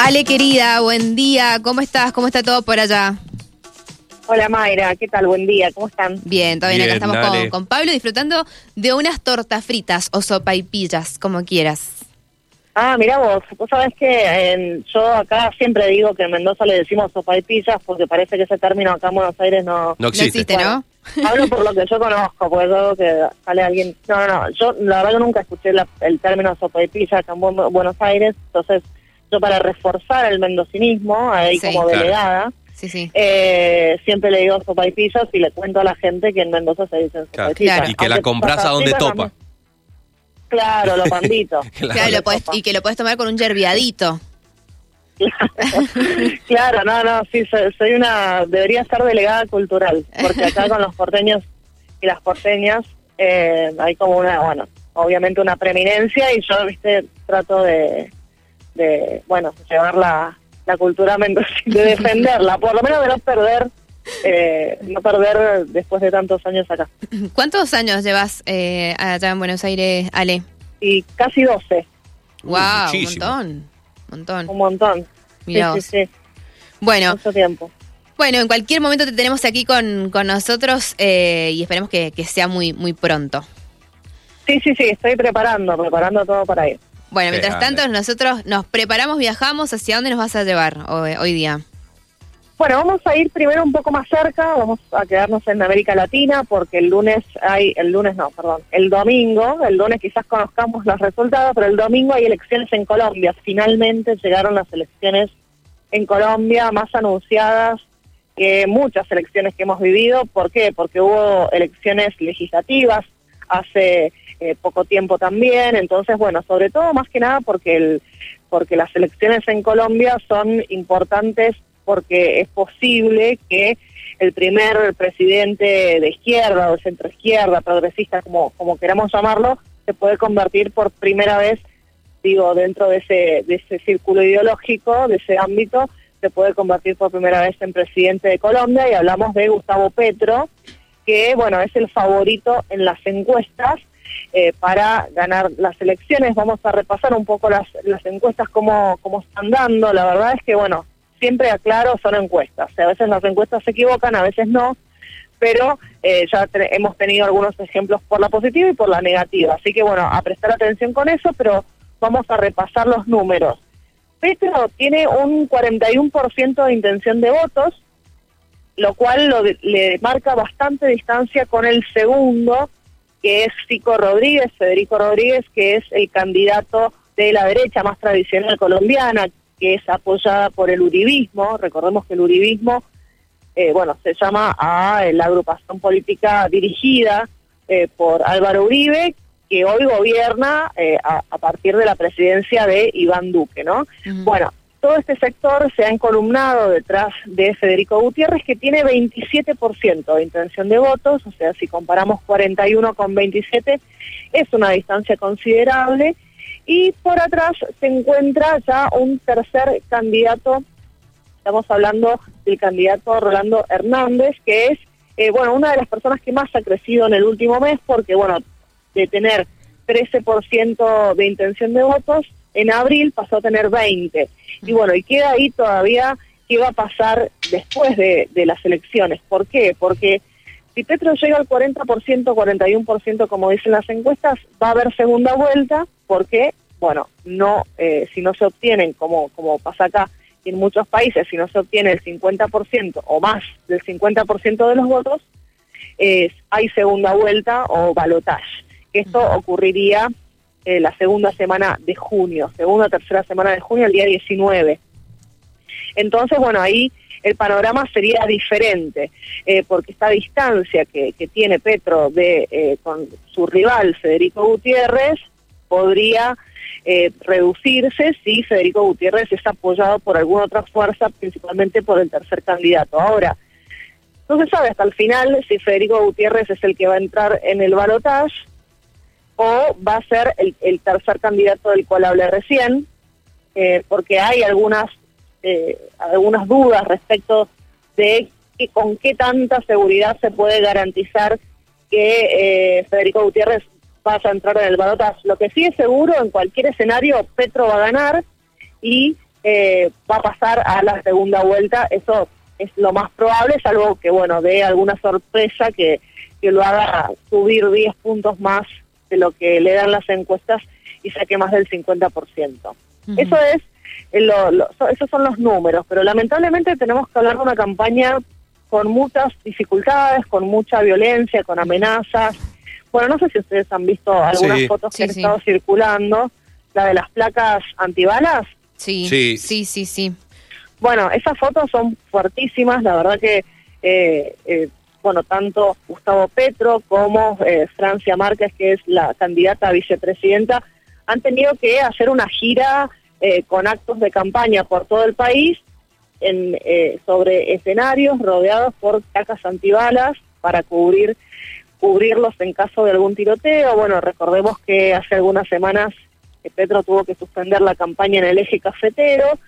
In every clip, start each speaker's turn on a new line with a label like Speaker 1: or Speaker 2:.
Speaker 1: Ale, querida, buen día. ¿Cómo estás? ¿Cómo está todo por allá?
Speaker 2: Hola Mayra, ¿qué tal? Buen día, ¿cómo están?
Speaker 1: Bien, todo bien. Acá estamos con, con Pablo disfrutando de unas tortas fritas o sopaipillas, como quieras.
Speaker 2: Ah, mira vos, vos sabés que en- yo acá siempre digo que en Mendoza le decimos sopaipillas porque parece que ese término acá en Buenos Aires no...
Speaker 3: No
Speaker 1: No
Speaker 3: existe.
Speaker 1: ¿no?
Speaker 2: Hablo por lo que yo conozco, porque algo que sale alguien... No, no, no, yo la verdad que nunca escuché la- el término sopaipilla acá en Bu- Buenos Aires, entonces yo para reforzar el mendocinismo, ahí
Speaker 1: Sí.
Speaker 2: como
Speaker 3: Claro.
Speaker 2: delegada,
Speaker 1: Sí, sí.
Speaker 2: eh, siempre le digo sopaipillas y le cuento a la gente que en Mendoza se dicen
Speaker 3: Claro.
Speaker 2: sopaipillas.
Speaker 3: Y que la compras a donde topa.
Speaker 2: también. Claro,
Speaker 1: lo podés-
Speaker 2: sopa.
Speaker 1: y que lo puedes tomar con un yerbiadito.
Speaker 2: Claro, no, no, sí, soy, soy una, debería ser delegada cultural, porque acá con los porteños y las porteñas eh, hay como una, bueno, obviamente una preeminencia y yo, viste, trato de, de bueno, llevar la, la cultura mendocina, de defenderla, por lo menos de no perder, eh, no perder después de tantos años acá.
Speaker 1: ¿Cuántos años llevas eh, allá en Buenos Aires, Ale?
Speaker 2: Y casi 12,
Speaker 3: Uh,
Speaker 1: wow, un montón. Montón.
Speaker 2: un montón.
Speaker 1: Mirá
Speaker 2: sí,
Speaker 1: vos.
Speaker 2: sí, sí,
Speaker 1: Bueno,
Speaker 2: mucho tiempo.
Speaker 1: bueno, en cualquier momento te tenemos aquí con, con nosotros eh, y esperemos que, que sea muy, muy pronto.
Speaker 2: Sí, sí, sí, estoy preparando, preparando todo para ir.
Speaker 1: Bueno,
Speaker 3: Qué
Speaker 1: mientras
Speaker 3: grande.
Speaker 1: tanto, nosotros nos preparamos, viajamos. ¿Hacia dónde nos vas a llevar hoy, hoy día?
Speaker 2: Bueno, vamos a ir primero un poco más cerca, vamos a quedarnos en América Latina porque el lunes hay, el lunes no, perdón, el domingo, el lunes quizás conozcamos los resultados, pero el domingo hay elecciones en Colombia. Finalmente llegaron las elecciones en Colombia más anunciadas que muchas elecciones que hemos vivido. ¿Por qué? Porque hubo elecciones legislativas hace eh, poco tiempo también. Entonces, bueno, sobre todo más que nada porque el, porque las elecciones en Colombia son importantes porque es posible que el primer presidente de izquierda o de centro izquierda, progresista, como, como queramos llamarlo, se puede convertir por primera vez, digo, dentro de ese, de ese círculo ideológico, de ese ámbito, se puede convertir por primera vez en presidente de Colombia y hablamos de Gustavo Petro, que bueno, es el favorito en las encuestas eh, para ganar las elecciones. Vamos a repasar un poco las, las encuestas, cómo, cómo están dando. La verdad es que, bueno, siempre aclaro, son encuestas. A veces las encuestas se equivocan, a veces no, pero eh, ya hemos tenido algunos ejemplos por la positiva y por la negativa. Así que, bueno, a prestar atención con eso, pero vamos a repasar los números. Petro tiene un 41% de intención de votos, lo cual lo de- le marca bastante distancia con el segundo, que es Fico Rodríguez, Federico Rodríguez, que es el candidato de la derecha más tradicional colombiana, que es apoyada por el uribismo. Recordemos que el uribismo, eh, bueno, se llama a eh, la agrupación política dirigida eh, por Álvaro Uribe, que hoy gobierna eh, a, a partir de la presidencia de Iván Duque, ¿no? Bueno, todo este sector se ha encolumnado detrás de Federico Gutiérrez, que tiene 27% de intención de votos, o sea, si comparamos 41 con 27, es una distancia considerable. Y por atrás se encuentra ya un tercer candidato, estamos hablando del candidato Rolando Hernández, que es, eh, bueno, una de las personas que más ha crecido en el último mes, porque, bueno, de tener 13% de intención de votos, en abril pasó a tener 20. Y bueno, y queda ahí todavía qué va a pasar después de, de las elecciones. ¿Por qué? Porque si Petro llega al 40%, 41%, como dicen las encuestas, va a haber segunda vuelta, porque, bueno, no, eh, si no se obtienen, como, como pasa acá en muchos países, si no se obtiene el 50% o más del 50% de los votos, eh, hay segunda vuelta o balotaje. Esto ocurriría eh, la segunda semana de junio, segunda o tercera semana de junio, el día 19. Entonces, bueno, ahí el panorama sería diferente, eh, porque esta distancia que, que tiene Petro de eh, con su rival Federico Gutiérrez podría eh, reducirse si Federico Gutiérrez es apoyado por alguna otra fuerza, principalmente por el tercer candidato. Ahora, no se sabe hasta el final si Federico Gutiérrez es el que va a entrar en el balotaje o va a ser el, el tercer candidato del cual hablé recién, eh, porque hay algunas eh, algunas dudas respecto de que con qué tanta seguridad se puede garantizar que eh, Federico Gutiérrez vaya a entrar en el balotaje. Lo que sí es seguro, en cualquier escenario, Petro va a ganar y eh, va a pasar a la segunda vuelta. Eso es lo más probable, salvo que, bueno, dé alguna sorpresa que, que lo haga subir 10 puntos más de lo que le dan las encuestas y saque más del 50%. Eso es, eh, lo, esos son los números, pero lamentablemente tenemos que hablar de una campaña con muchas dificultades, con mucha violencia, con amenazas. Bueno, no sé si ustedes han visto algunas fotos que han estado circulando, la de las placas antibalas.
Speaker 1: Sí, sí, sí, sí.
Speaker 2: Bueno, esas fotos son fuertísimas, la verdad que, eh, eh, bueno, tanto Gustavo Petro como eh, Francia Márquez, que es la candidata a vicepresidenta, han tenido que hacer una gira con actos de campaña por todo el país en, sobre escenarios rodeados por placas antibalas para cubrir cubrirlos en caso de algún tiroteo. Bueno, recordemos que hace algunas semanas Petro tuvo que suspender la campaña en el eje cafetero,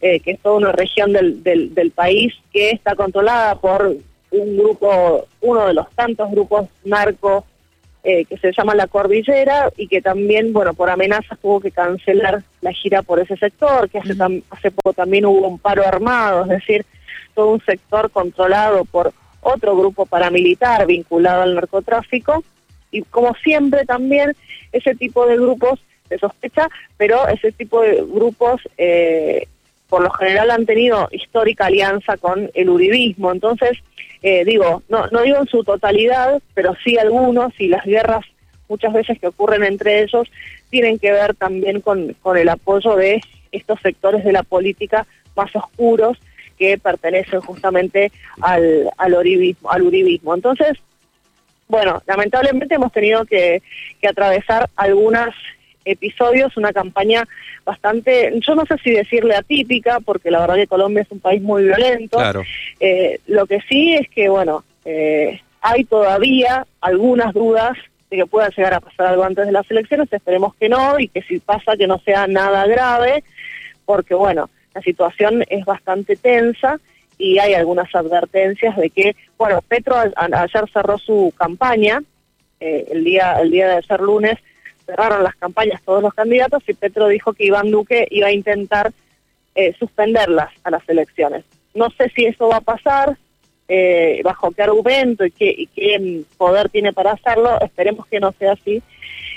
Speaker 2: eh, que es toda una región del, del, país que está controlada por un grupo, uno de los tantos grupos narcos eh, que se llama La Cordillera y que también, bueno, por amenazas tuvo que cancelar la gira por ese sector, que hace, hace poco también hubo un paro armado, es decir, todo un sector controlado por otro grupo paramilitar vinculado al narcotráfico y como siempre también ese tipo de grupos se sospecha, pero ese tipo de grupos eh, por lo general han tenido histórica alianza con el uribismo. Entonces, eh, digo, no, no digo en su totalidad, pero sí algunos, y las guerras muchas veces que ocurren entre ellos tienen que ver también con, con el apoyo de estos sectores de la política más oscuros que pertenecen justamente al, al, uribismo, al uribismo. Entonces, bueno, lamentablemente hemos tenido que, que atravesar algunas episodios, una campaña bastante, yo no sé si decirle atípica, porque la verdad que Colombia es un país muy violento. Eh, lo que sí es que, bueno, eh, hay todavía algunas dudas de que pueda llegar a pasar algo antes de las elecciones, esperemos que no, y que si pasa que no sea nada grave, porque, bueno, la situación es bastante tensa y hay algunas advertencias de que, bueno, Petro ayer cerró su campaña, eh, el día el día de ayer lunes, cerraron las campañas todos los candidatos y Petro dijo que Iván Duque iba a intentar eh, suspenderlas a las elecciones. No sé si eso va a pasar, eh, bajo qué argumento y qué, y qué poder tiene para hacerlo, esperemos que no sea así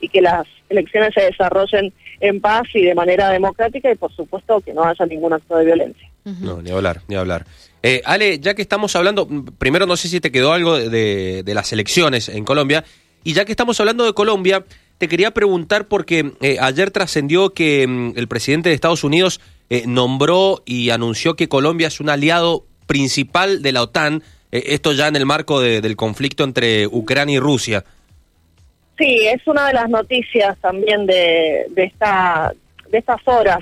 Speaker 2: y que las elecciones se desarrollen en paz y de manera democrática y por supuesto que no haya ningún acto de violencia.
Speaker 3: No, ni hablar, ni hablar. Eh, Ale, ya que estamos hablando, primero no sé si te quedó algo de, de las elecciones en Colombia, y ya que estamos hablando de Colombia, te quería preguntar porque eh, ayer trascendió que mm, el presidente de Estados Unidos eh, nombró y anunció que Colombia es un aliado principal de la OTAN, eh, esto ya en el marco del conflicto entre Ucrania y Rusia.
Speaker 2: Sí, es una de las noticias también de, de, esta, de estas horas.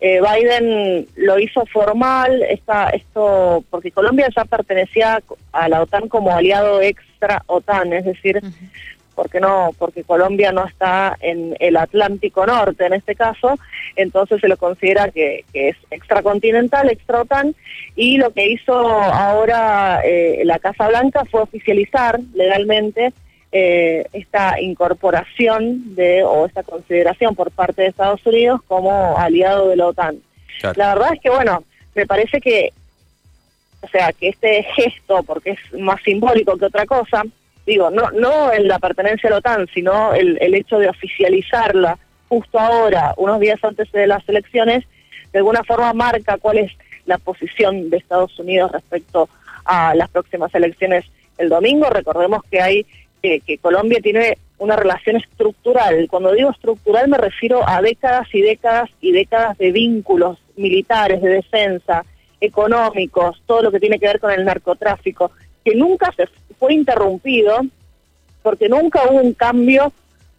Speaker 2: Biden lo hizo formal, esta, esto porque Colombia ya pertenecía a la OTAN como aliado extra OTAN, es decir, porque no porque Colombia no está en el Atlántico Norte en este caso entonces se lo considera que, es extracontinental extra OTAN y lo que hizo ahora eh, la Casa Blanca fue oficializar legalmente eh, esta incorporación de o esta consideración por parte de Estados Unidos como aliado de la OTAN. La verdad es que bueno me parece que o sea que este gesto porque es más simbólico que otra cosa digo, no, no en la pertenencia a la OTAN, sino el, el hecho de oficializarla justo ahora, unos días antes de las elecciones, de alguna forma marca cuál es la posición de Estados Unidos respecto a las próximas elecciones el domingo. Recordemos que hay que, que Colombia tiene una relación estructural. Cuando digo estructural me refiero a décadas y décadas y décadas de vínculos militares, de defensa, económicos, todo lo que tiene que ver con el narcotráfico, que nunca se fue interrumpido porque nunca hubo un cambio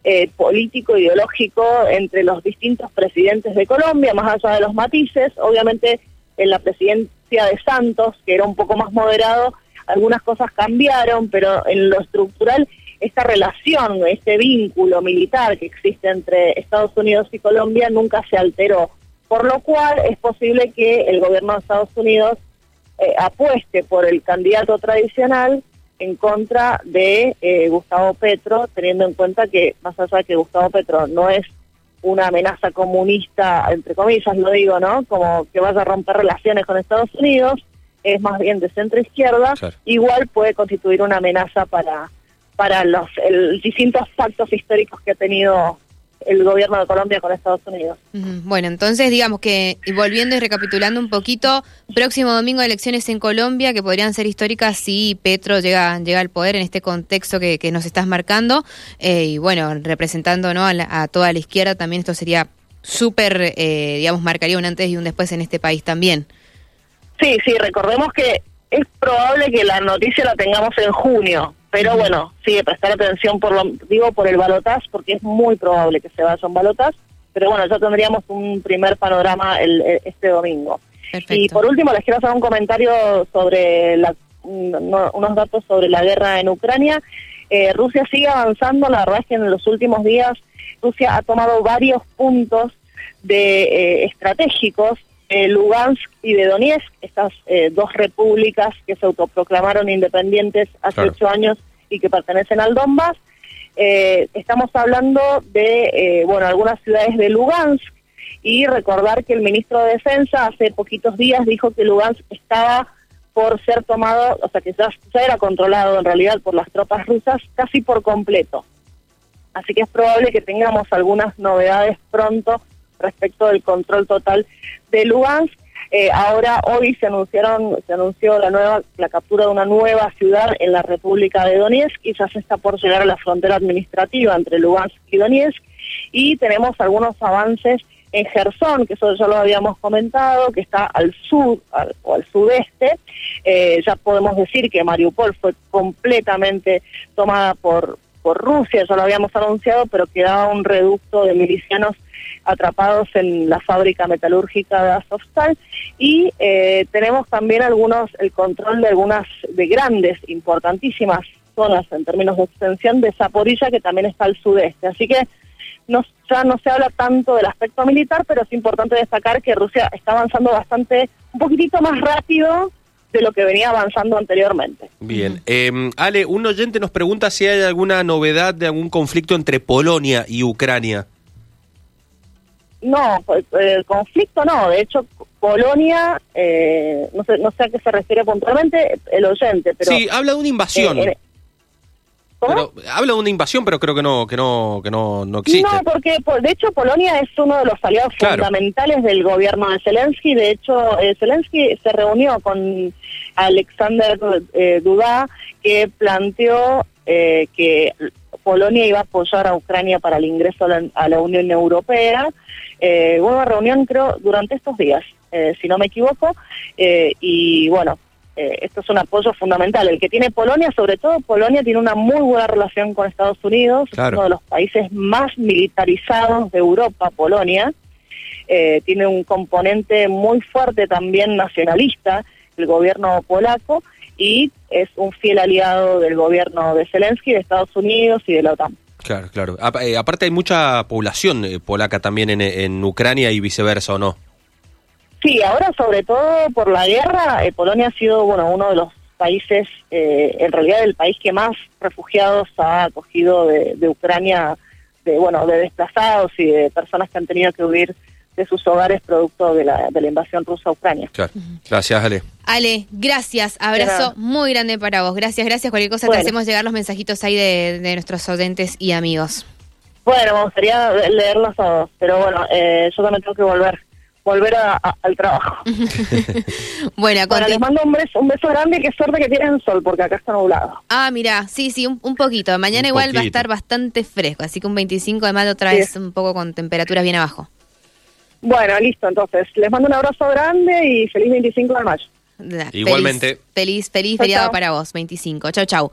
Speaker 2: eh, político ideológico entre los distintos presidentes de Colombia, más allá de los matices. Obviamente en la presidencia de Santos, que era un poco más moderado, algunas cosas cambiaron, pero en lo estructural esta relación, este vínculo militar que existe entre Estados Unidos y Colombia nunca se alteró, por lo cual es posible que el gobierno de Estados Unidos eh, apueste por el candidato tradicional en contra de eh, Gustavo Petro, teniendo en cuenta que más allá de que Gustavo Petro no es una amenaza comunista, entre comillas lo digo, ¿no? Como que vaya a romper relaciones con Estados Unidos, es más bien de centro izquierda, igual puede constituir una amenaza para para los distintos pactos históricos que ha tenido el gobierno de Colombia con Estados Unidos.
Speaker 1: Bueno, entonces digamos que, volviendo y recapitulando un poquito, próximo domingo elecciones en Colombia que podrían ser históricas si Petro llega, llega al poder en este contexto que, nos estás marcando, eh, y bueno, representando ¿no? a, toda la izquierda, también esto sería súper, eh, digamos, marcaría un antes y un después en este país también.
Speaker 2: Sí, sí, recordemos que es probable que la noticia la tengamos en junio, pero bueno, sí, prestar atención por lo, digo por el balotaz, porque es muy probable que se vaya un balotaz, pero bueno, ya tendríamos un primer panorama el, este domingo. Y por último, les quiero hacer un comentario sobre la, unos datos sobre la guerra en Ucrania. Eh, Rusia sigue avanzando, la verdad es que en los últimos días Rusia ha tomado varios puntos de eh, estratégicos Lugansk y de Donetsk, estas eh, dos repúblicas que se autoproclamaron independientes hace ocho años y que pertenecen al Donbass. Eh, estamos hablando de, eh, bueno, algunas ciudades de Lugansk y recordar que el ministro de Defensa hace poquitos días dijo que Lugansk estaba por ser tomado, o sea, que ya, ya era controlado en realidad por las tropas rusas casi por completo. Así que es probable que tengamos algunas novedades pronto respecto del control total de Lugansk. Eh, ahora hoy se anunciaron se anunció la nueva la captura de una nueva ciudad en la República de Donetsk, quizás está por llegar a la frontera administrativa entre Lugansk y Donetsk y tenemos algunos avances en Gerson, que eso ya lo habíamos comentado, que está al sur o al sudeste. Eh, ya podemos decir que Mariupol fue completamente tomada por, por Rusia, ya lo habíamos anunciado, pero quedaba un reducto de milicianos atrapados en la fábrica metalúrgica de Azovstal. Y eh, tenemos también algunos el control de algunas de grandes importantísimas zonas en términos de extensión de Zaporilla que también está al sudeste. Así que no, ya no se habla tanto del aspecto militar pero es importante destacar que Rusia está avanzando bastante un poquitito más rápido de lo que venía avanzando anteriormente.
Speaker 3: Bien. Eh, Ale, un oyente nos pregunta si hay alguna novedad de algún conflicto entre Polonia y Ucrania.
Speaker 2: No, pues, el conflicto no. De hecho, Polonia, eh, no, sé, no sé a qué se refiere puntualmente el oyente, pero...
Speaker 3: Sí, habla de una invasión. Eh, Habla de una invasión, pero creo que no, que no, que no, no existe.
Speaker 2: No, porque de hecho Polonia es uno de los aliados fundamentales del gobierno de Zelensky. De hecho, eh, Zelensky se reunió con Alexander eh, Duda, que planteó eh, que Polonia iba a apoyar a Ucrania para el ingreso a la, Unión Europea. Eh, hubo una reunión, creo, durante estos días, eh, si no me equivoco, y bueno, esto es un apoyo fundamental. El que tiene Polonia, sobre todo Polonia, tiene una muy buena relación con Estados Unidos, es uno de los países más militarizados de Europa, Polonia. tiene un componente muy fuerte también nacionalista, el gobierno polaco, y es un fiel aliado del gobierno de Zelensky, de Estados Unidos y de la OTAN.
Speaker 3: Claro, claro. Eh, aparte hay mucha población eh, polaca también en, Ucrania y viceversa, ¿o no?
Speaker 2: Sí, ahora sobre todo por la guerra, eh, Polonia ha sido bueno uno de los países, en realidad el país que más refugiados ha acogido de, de Ucrania, de bueno, de desplazados y de personas que han tenido que huir de sus hogares producto de la, de la invasión rusa a Ucrania.
Speaker 3: Gracias, Ale.
Speaker 1: Ale, gracias. Abrazo muy grande para vos. Gracias, gracias. Cualquier cosa te hacemos llegar los mensajitos ahí de, nuestros oyentes y amigos.
Speaker 2: Bueno, me gustaría leerlos todos, pero bueno, eh, yo también tengo que volver volver al trabajo.
Speaker 1: bueno,
Speaker 2: les mando un beso, un beso grande y qué suerte que tienen sol, porque acá está nublado.
Speaker 1: Ah, mira, sí, sí, un, poquito. Mañana igual va a estar bastante fresco, así que un 25 de mayo otra vez un poco con temperaturas bien abajo.
Speaker 2: Bueno, listo, entonces. Les mando un abrazo grande y feliz 25 de mayo.
Speaker 3: Igualmente.
Speaker 1: Feliz, feliz, feliz feriado para vos, 25. Chau, chau.